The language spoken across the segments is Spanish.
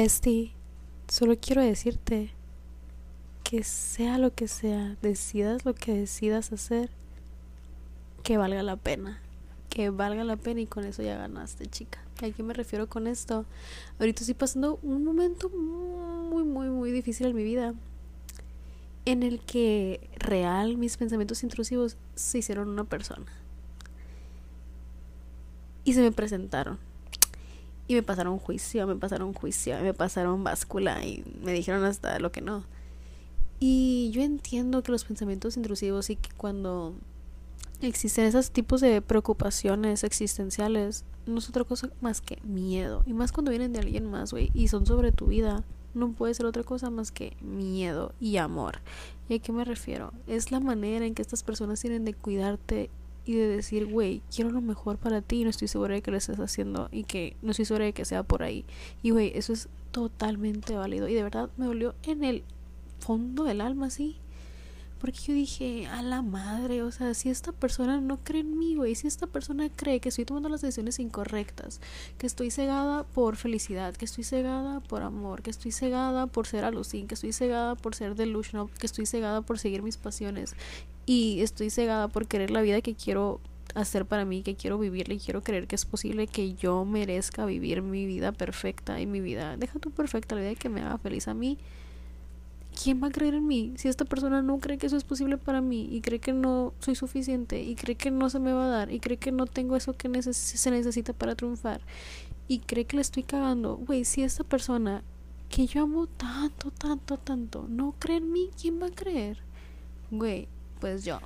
Bestie, solo quiero decirte que sea lo que sea, decidas lo que decidas hacer, que valga la pena. Que valga la pena y con eso ya ganaste, chica. ¿A qué me refiero con esto? Ahorita estoy pasando un momento muy, muy, muy difícil en mi vida. En el que real mis pensamientos intrusivos se hicieron una persona. Y se me presentaron y me pasaron juicio, me pasaron juicio, me pasaron báscula y me dijeron hasta lo que no. Y yo entiendo que los pensamientos intrusivos y que cuando existen esos tipos de preocupaciones existenciales, no es otra cosa más que miedo. Y más cuando vienen de alguien más, güey, y son sobre tu vida, no puede ser otra cosa más que miedo y amor. ¿Y a qué me refiero? Es la manera en que estas personas tienen de cuidarte y de decir, güey, quiero lo mejor para ti y no estoy segura de que lo estés haciendo y que no estoy segura de que sea por ahí. Y, güey, eso es totalmente válido y de verdad me dolió en el fondo del alma, sí. Porque yo dije, a la madre, o sea, si esta persona no cree en mí, güey, si esta persona cree que estoy tomando las decisiones incorrectas, que estoy cegada por felicidad, que estoy cegada por amor, que estoy cegada por ser alucin, que estoy cegada por ser delusional, que estoy cegada por seguir mis pasiones y estoy cegada por querer la vida que quiero hacer para mí, que quiero vivir y quiero creer que es posible que yo merezca vivir mi vida perfecta y mi vida, deja tu perfecta, la vida que me haga feliz a mí. ¿Quién va a creer en mí? Si esta persona no cree que eso es posible para mí y cree que no soy suficiente y cree que no se me va a dar y cree que no tengo eso que se necesita para triunfar y cree que le estoy cagando, güey, si esta persona que yo amo tanto, tanto, tanto, no cree en mí, ¿quién va a creer? Güey, pues yo.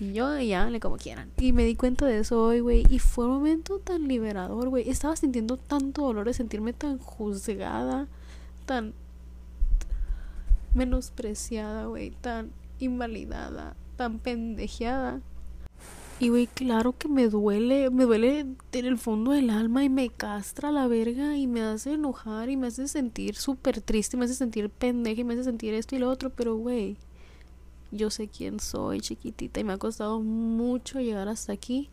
Yo ya le como quieran. Y me di cuenta de eso hoy, güey. Y fue un momento tan liberador, güey. Estaba sintiendo tanto dolor de sentirme tan juzgada, tan menospreciada, güey. Tan invalidada, tan pendejeada. Y, güey, claro que me duele, me duele en el fondo del alma y me castra la verga y me hace enojar y me hace sentir súper triste, me hace sentir pendeja y me hace sentir esto y lo otro, pero, güey, yo sé quién soy, chiquitita, y me ha costado mucho llegar hasta aquí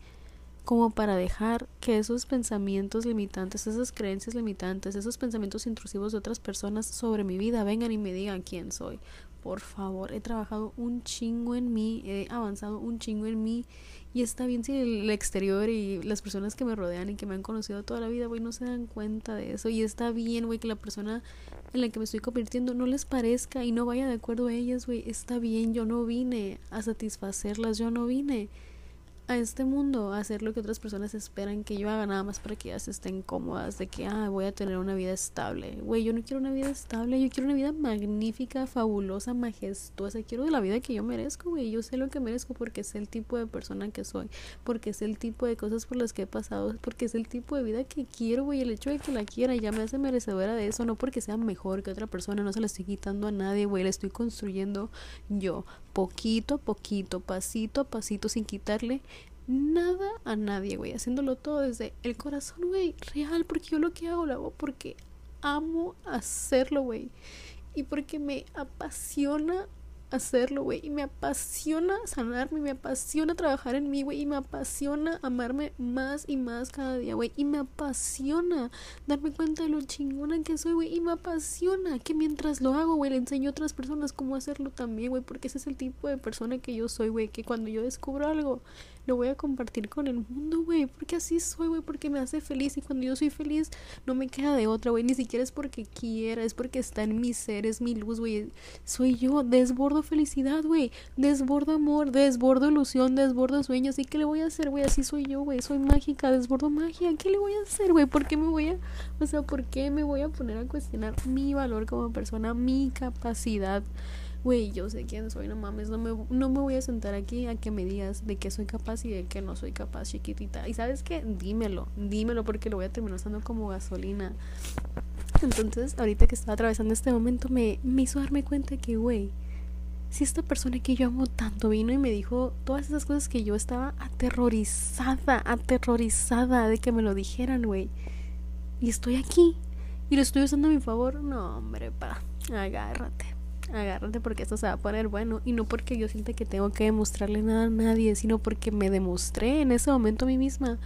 como para dejar que esos pensamientos limitantes, esas creencias limitantes, esos pensamientos intrusivos de otras personas sobre mi vida vengan y me digan quién soy. Por favor, he trabajado un chingo en mí, he avanzado un chingo en mí y está bien si el exterior y las personas que me rodean y que me han conocido toda la vida, güey, no se dan cuenta de eso. Y está bien, güey, que la persona en la que me estoy convirtiendo no les parezca y no vaya de acuerdo a ellas, güey. Está bien, yo no vine a satisfacerlas, yo no vine a este mundo hacer lo que otras personas esperan que yo haga nada más para que ellas estén cómodas de que ah, voy a tener una vida estable. Güey, yo no quiero una vida estable, yo quiero una vida magnífica, fabulosa, majestuosa. Quiero la vida que yo merezco, güey. Yo sé lo que merezco porque sé el tipo de persona que soy, porque sé el tipo de cosas por las que he pasado, porque es el tipo de vida que quiero, güey. El hecho de que la quiera ya me hace merecedora de eso, no porque sea mejor que otra persona, no se la estoy quitando a nadie, güey. La estoy construyendo yo, poquito a poquito, pasito a pasito, sin quitarle nada a nadie, güey, haciéndolo todo desde el corazón, güey, real, porque yo lo que hago lo hago porque amo hacerlo, güey, y porque me apasiona hacerlo, güey. Y me apasiona sanarme, me apasiona trabajar en mí, güey. Y me apasiona amarme más y más cada día, güey. Y me apasiona darme cuenta de lo chingona que soy, güey. Y me apasiona que mientras lo hago, güey, le enseño a otras personas cómo hacerlo también, güey. Porque ese es el tipo de persona que yo soy, güey. Que cuando yo descubro algo, lo voy a compartir con el mundo, güey. Porque así soy, güey. Porque me hace feliz. Y cuando yo soy feliz, no me queda de otra, güey. Ni siquiera es porque quiera, es porque está en mi ser, es mi luz, güey. Soy yo, desbordo felicidad, güey. Desbordo amor, desbordo ilusión, desbordo sueños. ¿Y qué le voy a hacer, güey? Así soy yo, güey. Soy mágica, desbordo magia. ¿Qué le voy a hacer, güey? ¿Por qué me voy a, o sea, por qué me voy a poner a cuestionar mi valor como persona, mi capacidad? Güey, yo sé quién soy, no mames, no me, no me voy a sentar aquí a que me digas de que soy capaz y de que no soy capaz, chiquitita. Y sabes qué, dímelo, dímelo porque lo voy a terminar usando como gasolina. Entonces, ahorita que estaba atravesando este momento, me, me hizo darme cuenta que, güey, si esta persona que yo amo tanto vino y me dijo todas esas cosas que yo estaba aterrorizada, aterrorizada de que me lo dijeran, güey. Y estoy aquí y lo estoy usando a mi favor. No, hombre, pa, agárrate agárrate porque esto se va a poner bueno y no porque yo sienta que tengo que demostrarle nada a nadie, sino porque me demostré en ese momento a mí misma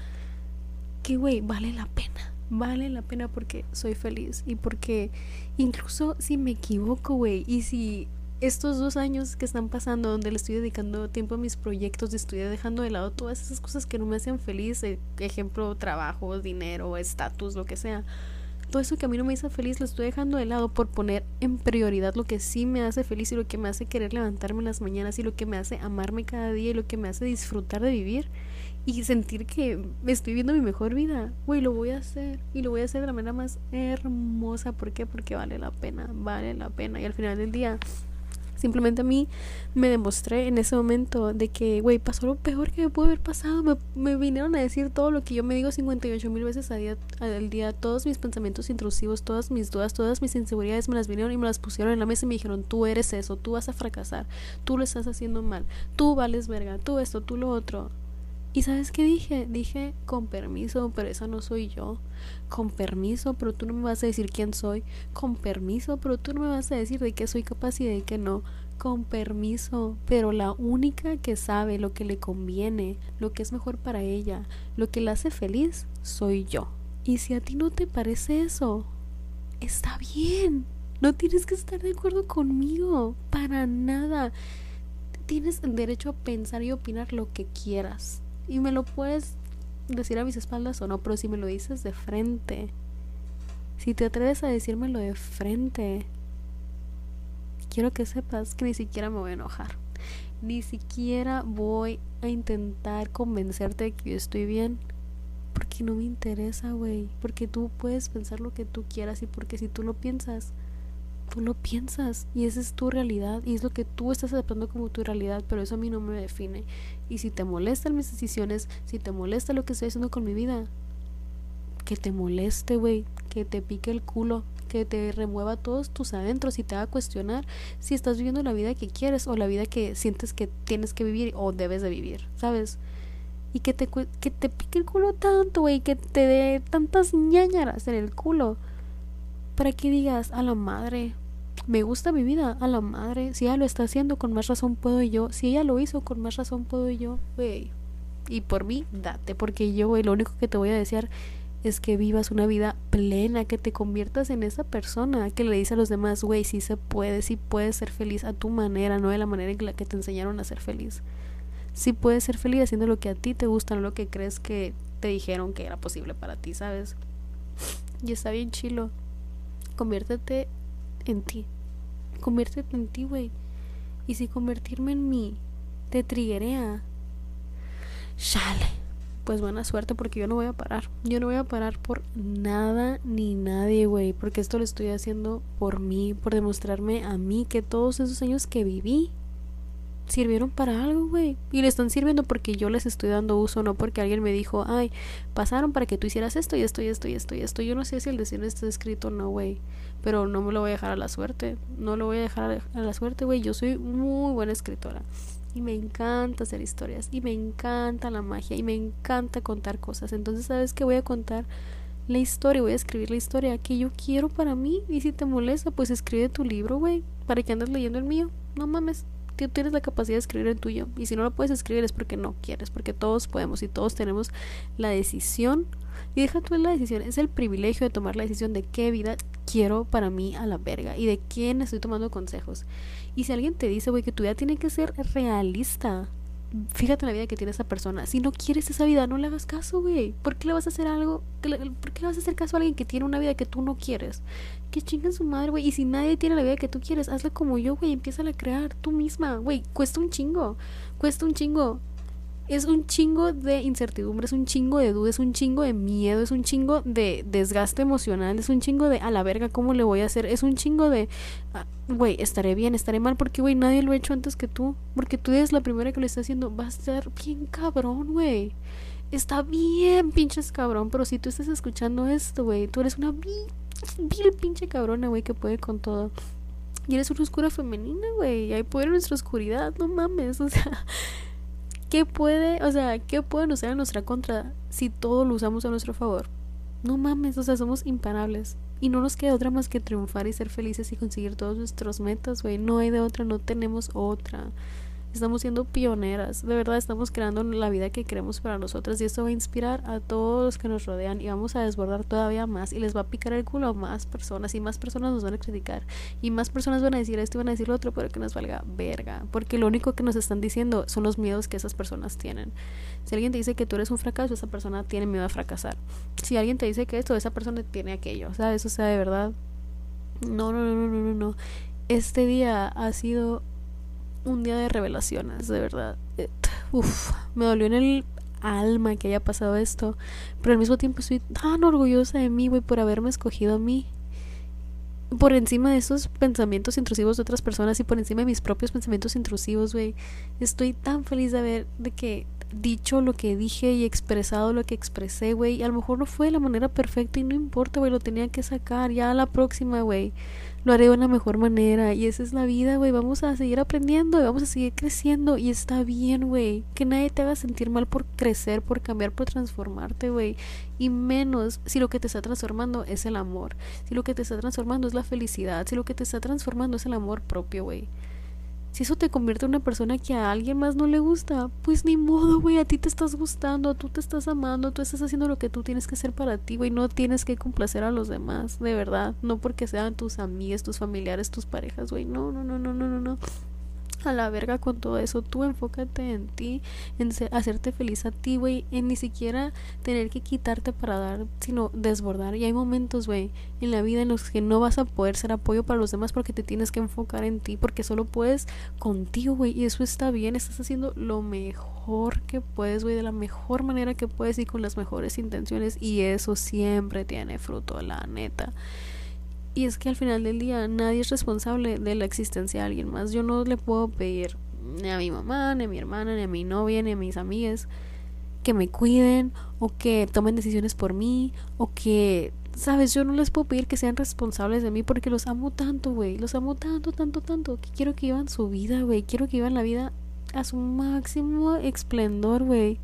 que, güey, vale la pena, vale la pena porque soy feliz y porque incluso si me equivoco, güey, y si estos dos años que están pasando donde le estoy dedicando tiempo a mis proyectos, estoy dejando de lado todas esas cosas que no me hacen feliz, eh, ejemplo, trabajo, dinero, estatus, lo que sea. Todo eso que a mí no me hizo feliz lo estoy dejando de lado por poner en prioridad lo que sí me hace feliz y lo que me hace querer levantarme en las mañanas y lo que me hace amarme cada día y lo que me hace disfrutar de vivir y sentir que estoy viendo mi mejor vida. Güey, lo voy a hacer y lo voy a hacer de la manera más hermosa. ¿Por qué? Porque vale la pena, vale la pena. Y al final del día Simplemente a mí me demostré en ese momento de que, güey, pasó lo peor que me pudo haber pasado. Me, vinieron a decir todo lo que yo me digo 58 mil veces al día, al día. Todos mis pensamientos intrusivos, todas mis dudas, todas mis inseguridades me las vinieron y me las pusieron en la mesa y me dijeron, tú eres eso, tú vas a fracasar, tú lo estás haciendo mal, tú vales verga, tú esto, tú lo otro. ¿Y sabes qué dije? Dije, con permiso, pero esa no soy yo. Con permiso, pero tú no me vas a decir quién soy. Con permiso, pero tú no me vas a decir de qué soy capaz y de qué no. Con permiso, pero la única que sabe lo que le conviene, lo que es mejor para ella, lo que la hace feliz, soy yo. Y si a ti no te parece eso, está bien. No tienes que estar de acuerdo conmigo, para nada. Tienes derecho a pensar y opinar lo que quieras y me lo puedes decir a mis espaldas o no, pero si me lo dices de frente, si te atreves a decírmelo de frente, quiero que sepas que ni siquiera me voy a enojar. Ni siquiera voy a intentar convencerte de que yo estoy bien. Porque no me interesa, güey. Porque tú puedes pensar lo que tú quieras y porque si tú lo piensas, tú lo piensas y esa es tu realidad y es lo que tú estás aceptando como tu realidad, pero eso a mí no me define. Y si te molestan mis decisiones, si te molesta lo que estoy haciendo con mi vida, que te moleste, güey, que te pique el culo, que te remueva todos tus adentros y te haga cuestionar si estás viviendo la vida que quieres o la vida que sientes que tienes que vivir o debes de vivir, ¿sabes? Y que te, que te pique el culo tanto, güey, que te dé tantas ñañaras en el culo. Para que digas, a la madre, me gusta mi vida a la madre. Si ella lo está haciendo, con más razón puedo yo. Si ella lo hizo, con más razón puedo yo. Güey. Y por mí, date. Porque yo, güey, lo único que te voy a desear es que vivas una vida plena, que te conviertas en esa persona que le dice a los demás, güey, sí se puede, sí puedes ser feliz a tu manera, no de la manera en la que te enseñaron a ser feliz. Sí puedes ser feliz haciendo lo que a ti te gusta, no lo que crees que te dijeron que era posible para ti, ¿sabes? Y está bien chilo. Conviértete en ti. Conviértete en ti, güey. Y si convertirme en mí te triguea, chale. Pues buena suerte porque yo no voy a parar. Yo no voy a parar por nada ni nadie, güey. Porque esto lo estoy haciendo por mí, por demostrarme a mí que todos esos años que viví sirvieron para algo, güey. Y le están sirviendo porque yo les estoy dando uso, no porque alguien me dijo, ay, pasaron para que tú hicieras esto y esto y esto y esto y esto. Yo no sé si el destino está escrito o no, güey. Pero no me lo voy a dejar a la suerte. No lo voy a dejar a la suerte, güey. Yo soy muy buena escritora. Y me encanta hacer historias. Y me encanta la magia. Y me encanta contar cosas. Entonces, ¿sabes qué? Voy a contar la historia. Voy a escribir la historia que yo quiero para mí. Y si te molesta, pues escribe tu libro, güey. Para que andes leyendo el mío. No mames tienes la capacidad de escribir el tuyo. Y si no lo puedes escribir es porque no quieres, porque todos podemos y todos tenemos la decisión. Y deja tú la decisión, es el privilegio de tomar la decisión de qué vida quiero para mí a la verga y de quién estoy tomando consejos. Y si alguien te dice, güey, que tu vida tiene que ser realista, fíjate en la vida que tiene esa persona. Si no quieres esa vida, no le hagas caso, güey. ¿Por qué le vas a hacer algo? ¿Por qué le vas a hacer caso a alguien que tiene una vida que tú no quieres? Que chingan su madre, güey. Y si nadie tiene la vida que tú quieres, hazla como yo, güey. Empieza a crear tú misma, güey. Cuesta un chingo. Cuesta un chingo es un chingo de incertidumbre, es un chingo de duda, es un chingo de miedo, es un chingo de desgaste emocional, es un chingo de a la verga, ¿cómo le voy a hacer? Es un chingo de, ah, güey, estaré bien, estaré mal, porque, güey, nadie lo ha hecho antes que tú, porque tú eres la primera que lo está haciendo, va a estar bien cabrón, güey. Está bien, pinches cabrón, pero si tú estás escuchando esto, güey, tú eres una vil, pinche cabrona, güey, que puede con todo. Y eres una oscura femenina, güey. Hay poder en nuestra oscuridad, no mames. O sea, ¿Qué puede, o sea, qué pueden usar en nuestra contra si todo lo usamos a nuestro favor? No mames, o sea, somos imparables. Y no nos queda otra más que triunfar y ser felices y conseguir todos nuestros metas, güey. No hay de otra, no tenemos otra. Estamos siendo pioneras. De verdad, estamos creando la vida que queremos para nosotras. Y esto va a inspirar a todos los que nos rodean. Y vamos a desbordar todavía más. Y les va a picar el culo a más personas. Y más personas nos van a criticar. Y más personas van a decir esto y van a decir lo otro. Pero que nos valga verga. Porque lo único que nos están diciendo son los miedos que esas personas tienen. Si alguien te dice que tú eres un fracaso, esa persona tiene miedo a fracasar. Si alguien te dice que esto, esa persona tiene aquello. ¿Sabes? O sea, de verdad. No, no, no, no, no, no. Este día ha sido un día de revelaciones, de verdad. Eh, uf, me dolió en el alma que haya pasado esto, pero al mismo tiempo estoy tan orgullosa de mí, güey, por haberme escogido a mí. Por encima de esos pensamientos intrusivos de otras personas y por encima de mis propios pensamientos intrusivos, güey. Estoy tan feliz de haber, de que dicho lo que dije y expresado lo que expresé, güey. Y a lo mejor no fue de la manera perfecta y no importa, güey, lo tenía que sacar. Ya a la próxima, güey lo haré de una mejor manera. Y esa es la vida, güey. Vamos a seguir aprendiendo y vamos a seguir creciendo. Y está bien, güey. Que nadie te haga sentir mal por crecer, por cambiar, por transformarte, güey. Y menos si lo que te está transformando es el amor. Si lo que te está transformando es la felicidad. Si lo que te está transformando es el amor propio, güey. Si eso te convierte en una persona que a alguien más no le gusta, pues ni modo, güey, a ti te estás gustando, tú te estás amando, tú estás haciendo lo que tú tienes que hacer para ti, güey, no tienes que complacer a los demás, de verdad, no porque sean tus amigas, tus familiares, tus parejas, güey, no, no, no, no, no, no, no a la verga con todo eso. Tú enfócate en ti, en hacerte feliz a ti, güey. En ni siquiera tener que quitarte para dar, sino desbordar. Y hay momentos, güey, en la vida en los que no vas a poder ser apoyo para los demás porque te tienes que enfocar en ti, porque solo puedes contigo, güey. Y eso está bien, estás haciendo lo mejor que puedes, güey, de la mejor manera que puedes y con las mejores intenciones. Y eso siempre tiene fruto, la neta. Y es que al final del día nadie es responsable de la existencia de alguien más. Yo no le puedo pedir ni a mi mamá, ni a mi hermana, ni a mi novia, ni a mis amigas que me cuiden o que tomen decisiones por mí o que, sabes, yo no les puedo pedir que sean responsables de mí porque los amo tanto, güey. Los amo tanto, tanto, tanto que quiero que vivan su vida, güey. Quiero que vivan la vida a su máximo esplendor, güey.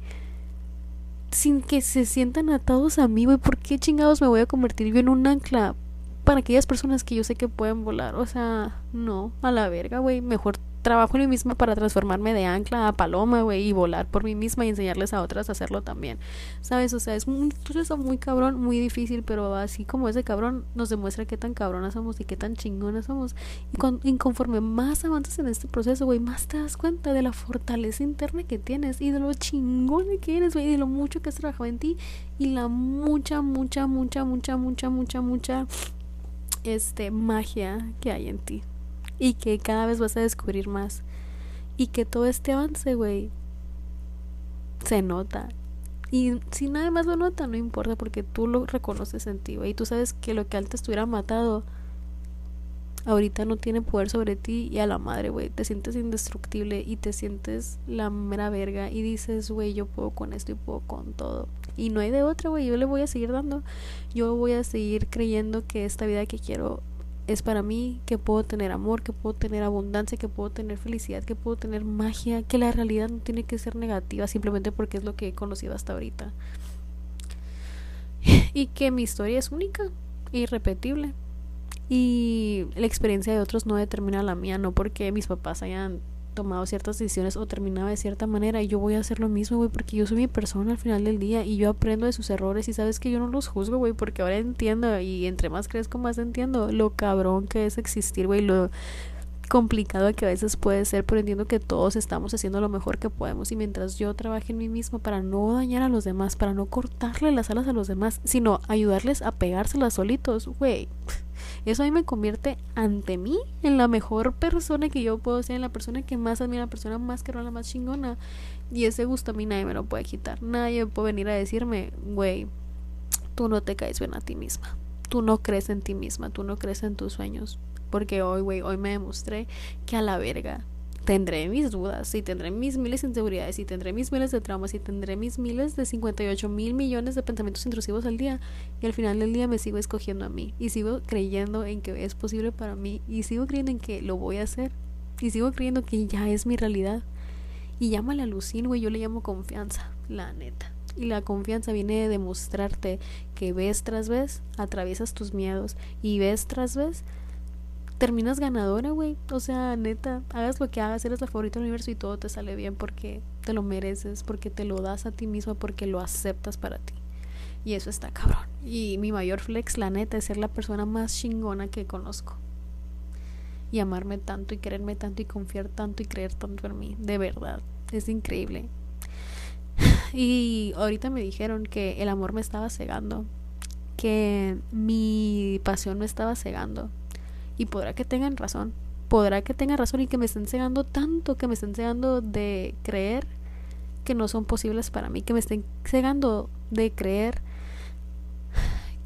Sin que se sientan atados a mí, güey. ¿Por qué chingados me voy a convertir yo en un ancla para aquellas personas que yo sé que pueden volar. O sea, no, a la verga, güey. Mejor trabajo en mí misma para transformarme de ancla a paloma, güey, y volar por mí misma y enseñarles a otras a hacerlo también. ¿Sabes? O sea, es un proceso muy cabrón, muy difícil, pero así como ese cabrón nos demuestra qué tan cabronas somos y qué tan chingonas somos. Y, conforme más avanzas en este proceso, güey, más te das cuenta de la fortaleza interna que tienes y de lo chingón que eres, güey, y de lo mucho que has trabajado en ti y la mucha, mucha, mucha, mucha, mucha, mucha, mucha este magia que hay en ti y que cada vez vas a descubrir más y que todo este avance, güey, se nota. Y si nadie más lo nota, no importa porque tú lo reconoces en ti, güey. Y tú sabes que lo que antes te matado, ahorita no tiene poder sobre ti y a la madre, güey. Te sientes indestructible y te sientes la mera verga y dices, güey, yo puedo con esto y puedo con todo. Y no hay de otra, güey. Yo le voy a seguir dando. Yo voy a seguir creyendo que esta vida que quiero es para mí, que puedo tener amor, que puedo tener abundancia, que puedo tener felicidad, que puedo tener magia, que la realidad no tiene que ser negativa simplemente porque es lo que he conocido hasta ahorita. Y que mi historia es única, irrepetible. Y la experiencia de otros no determina la mía, no porque mis papás hayan tomado ciertas decisiones o terminaba de cierta manera y yo voy a hacer lo mismo, güey, porque yo soy mi persona al final del día y yo aprendo de sus errores y sabes que yo no los juzgo, güey, porque ahora entiendo y entre más crezco más entiendo lo cabrón que es existir, güey, lo complicado que a veces puede ser, pero entiendo que todos estamos haciendo lo mejor que podemos y mientras yo trabaje en mí mismo para no dañar a los demás, para no cortarle las alas a los demás, sino ayudarles a pegárselas solitos, güey eso a mí me convierte ante mí en la mejor persona que yo puedo ser, en la persona que más admira, la persona más que la más chingona. Y ese gusto a mí nadie me lo puede quitar. Nadie puede venir a decirme, güey, tú no te caes bien a ti misma. Tú no crees en ti misma, tú no crees en tus sueños. Porque hoy, güey, hoy me demostré que a la verga tendré mis dudas y tendré mis miles de inseguridades y tendré mis miles de traumas y tendré mis miles de 58 mil millones de pensamientos intrusivos al día y al final del día me sigo escogiendo a mí y sigo creyendo en que es posible para mí y sigo creyendo en que lo voy a hacer y sigo creyendo que ya es mi realidad y llámale alucin, güey, yo le llamo confianza, la neta. Y la confianza viene de demostrarte que vez tras vez atraviesas tus miedos y vez tras vez terminas ganadora, güey. O sea, neta, hagas lo que hagas, eres la favorita del universo y todo te sale bien porque te lo mereces, porque te lo das a ti mismo, porque lo aceptas para ti. Y eso está cabrón. Y mi mayor flex, la neta, es ser la persona más chingona que conozco. Y amarme tanto y quererme tanto y confiar tanto y creer tanto en mí. De verdad. Es increíble. Y ahorita me dijeron que el amor me estaba cegando. Que mi pasión me estaba cegando. Y podrá que tengan razón. Podrá que tengan razón y que me estén cegando tanto, que me estén cegando de creer que no son posibles para mí, que me estén cegando de creer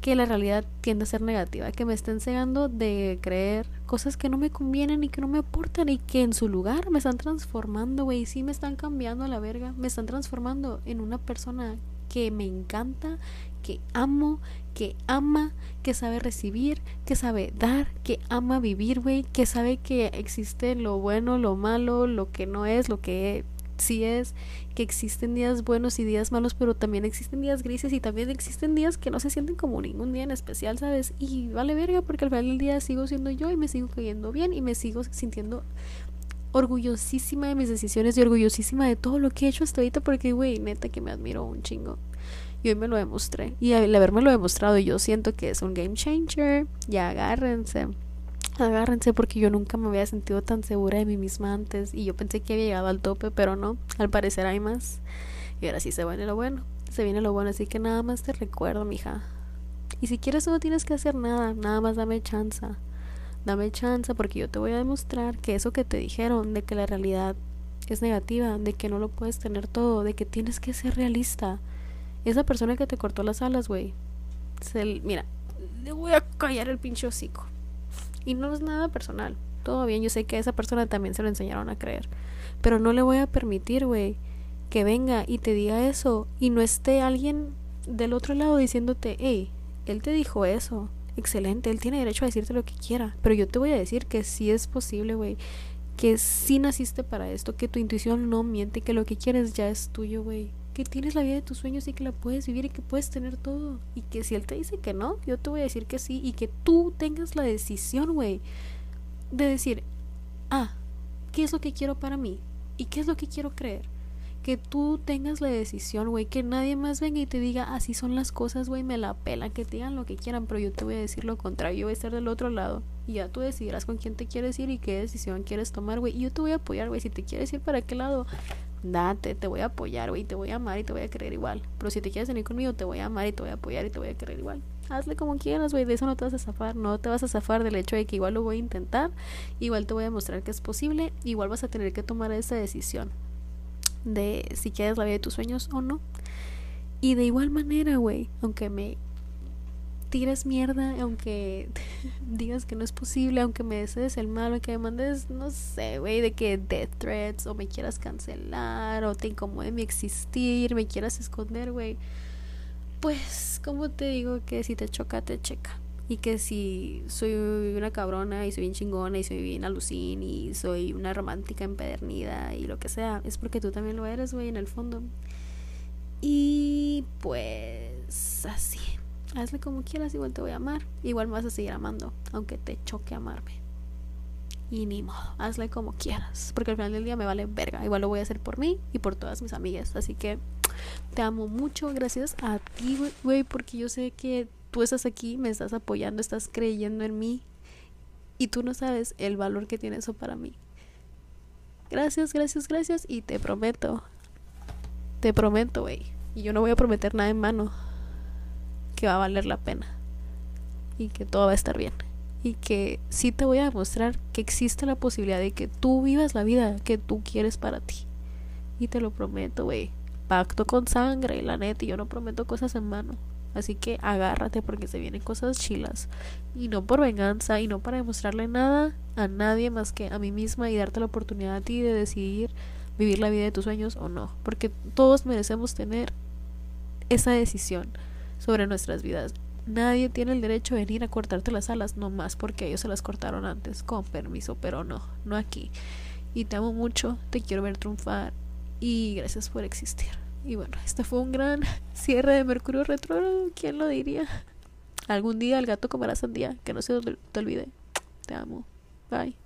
que la realidad tiende a ser negativa, que me estén cegando de creer cosas que no me convienen y que no me aportan y que en su lugar me están transformando, güey, sí me están cambiando a la verga, me están transformando en una persona que me encanta, que amo, que ama, que sabe recibir, que sabe dar, que ama vivir, güey, que sabe que existe lo bueno, lo malo, lo que no es, lo que sí es que existen días buenos y días malos, pero también existen días grises y también existen días que no se sienten como ningún día en especial, ¿sabes? Y vale verga porque al final del día sigo siendo yo y me sigo cayendo bien y me sigo sintiendo orgullosísima de mis decisiones y orgullosísima de todo lo que he hecho hasta ahorita porque, güey, neta que me admiro un chingo. Y hoy me lo demostré. Y al haberme lo demostrado, yo siento que es un game changer. Ya agárrense agárrense porque yo nunca me había sentido tan segura de mí misma antes y yo pensé que había llegado al tope, pero no, al parecer hay más. Y ahora sí se viene lo bueno, se viene lo bueno, así que nada más te recuerdo, mija. Y si quieres no tienes que hacer nada, nada más dame chance. Dame chance porque yo te voy a demostrar que eso que te dijeron de que la realidad es negativa, de que no lo puedes tener todo, de que tienes que ser realista. Esa persona que te cortó las alas, güey. Mira, le voy a callar el pinche hocico. Y no es nada personal. Todo bien, yo sé que a esa persona también se lo enseñaron a creer. Pero no le voy a permitir, güey, que venga y te diga eso y no esté alguien del otro lado diciéndote, hey, él te dijo eso. Excelente, él tiene derecho a decirte lo que quiera. Pero yo te voy a decir que sí es posible, güey. Que sí naciste para esto, que tu intuición no miente, que lo que quieres ya es tuyo, güey que tienes la vida de tus sueños y que la puedes vivir y que puedes tener todo. Y que si él te dice que no, yo te voy a decir que sí. Y que tú tengas la decisión, güey, de decir, ah, ¿qué es lo que quiero para mí? ¿Y qué es lo que quiero creer? Que tú tengas la decisión, güey, que nadie más venga y te diga, así son las cosas, güey, me la pelan, que te digan lo que quieran, pero yo te voy a decir lo contrario, yo voy a estar del otro lado. Y ya tú decidirás con quién te quieres ir y qué decisión quieres tomar, güey. Y yo te voy a apoyar, güey, si te quieres ir para qué lado, date, te voy a apoyar, güey, te voy a amar y te voy a querer igual. Pero si te quieres venir conmigo, te voy a amar y te voy a apoyar y te voy a querer igual. Hazle como quieras, güey, de eso no te vas a zafar, no te vas a zafar del hecho de que igual lo voy a intentar, igual te voy a mostrar que es posible, igual vas a tener que tomar esa decisión de si quieres la vida de tus sueños o no. Y de igual manera, güey, aunque me tires mierda, aunque digas que no es posible, aunque me desees el mal, aunque me mandes, no sé, güey, de que death threats, o me quieras cancelar, o te incomode mi existir, me quieras esconder, güey. Pues, como te digo, que si te choca, te checa. Y que si soy una cabrona y soy bien chingona y soy bien alucin y soy una romántica empedernida y lo que sea, es porque tú también lo eres, güey, en el fondo. Y pues así hazle como quieras, igual te voy a amar. Igual me vas a seguir amando, aunque te choque amarme. Y ni modo, hazle como quieras. Porque al final del día me vale verga. Igual lo voy a hacer por mí y por todas mis amigas. Así que te amo mucho. Gracias a ti, güey, porque yo sé que tú estás aquí, me estás apoyando, estás creyendo en mí. Y tú no sabes el valor que tiene eso para mí. Gracias, gracias, gracias. Y te prometo, te prometo, güey. Y yo no voy a prometer nada en mano que va a valer la pena y que todo va a estar bien y que sí te voy a demostrar que existe la posibilidad de que tú vivas la vida que tú quieres para ti y te lo prometo güey pacto con sangre la neta y yo no prometo cosas en mano así que agárrate porque se vienen cosas chilas y no por venganza y no para demostrarle nada a nadie más que a mí misma y darte la oportunidad a ti de decidir vivir la vida de tus sueños o no porque todos merecemos tener esa decisión sobre nuestras vidas. Nadie tiene el derecho de venir a cortarte las alas, no más porque ellos se las cortaron antes, con permiso, pero no, no aquí. Y te amo mucho, te quiero ver triunfar y gracias por existir. Y bueno, este fue un gran cierre de Mercurio Retro, ¿quién lo diría? Algún día el gato comerá sandía, que no se te olvide. Te amo. Bye.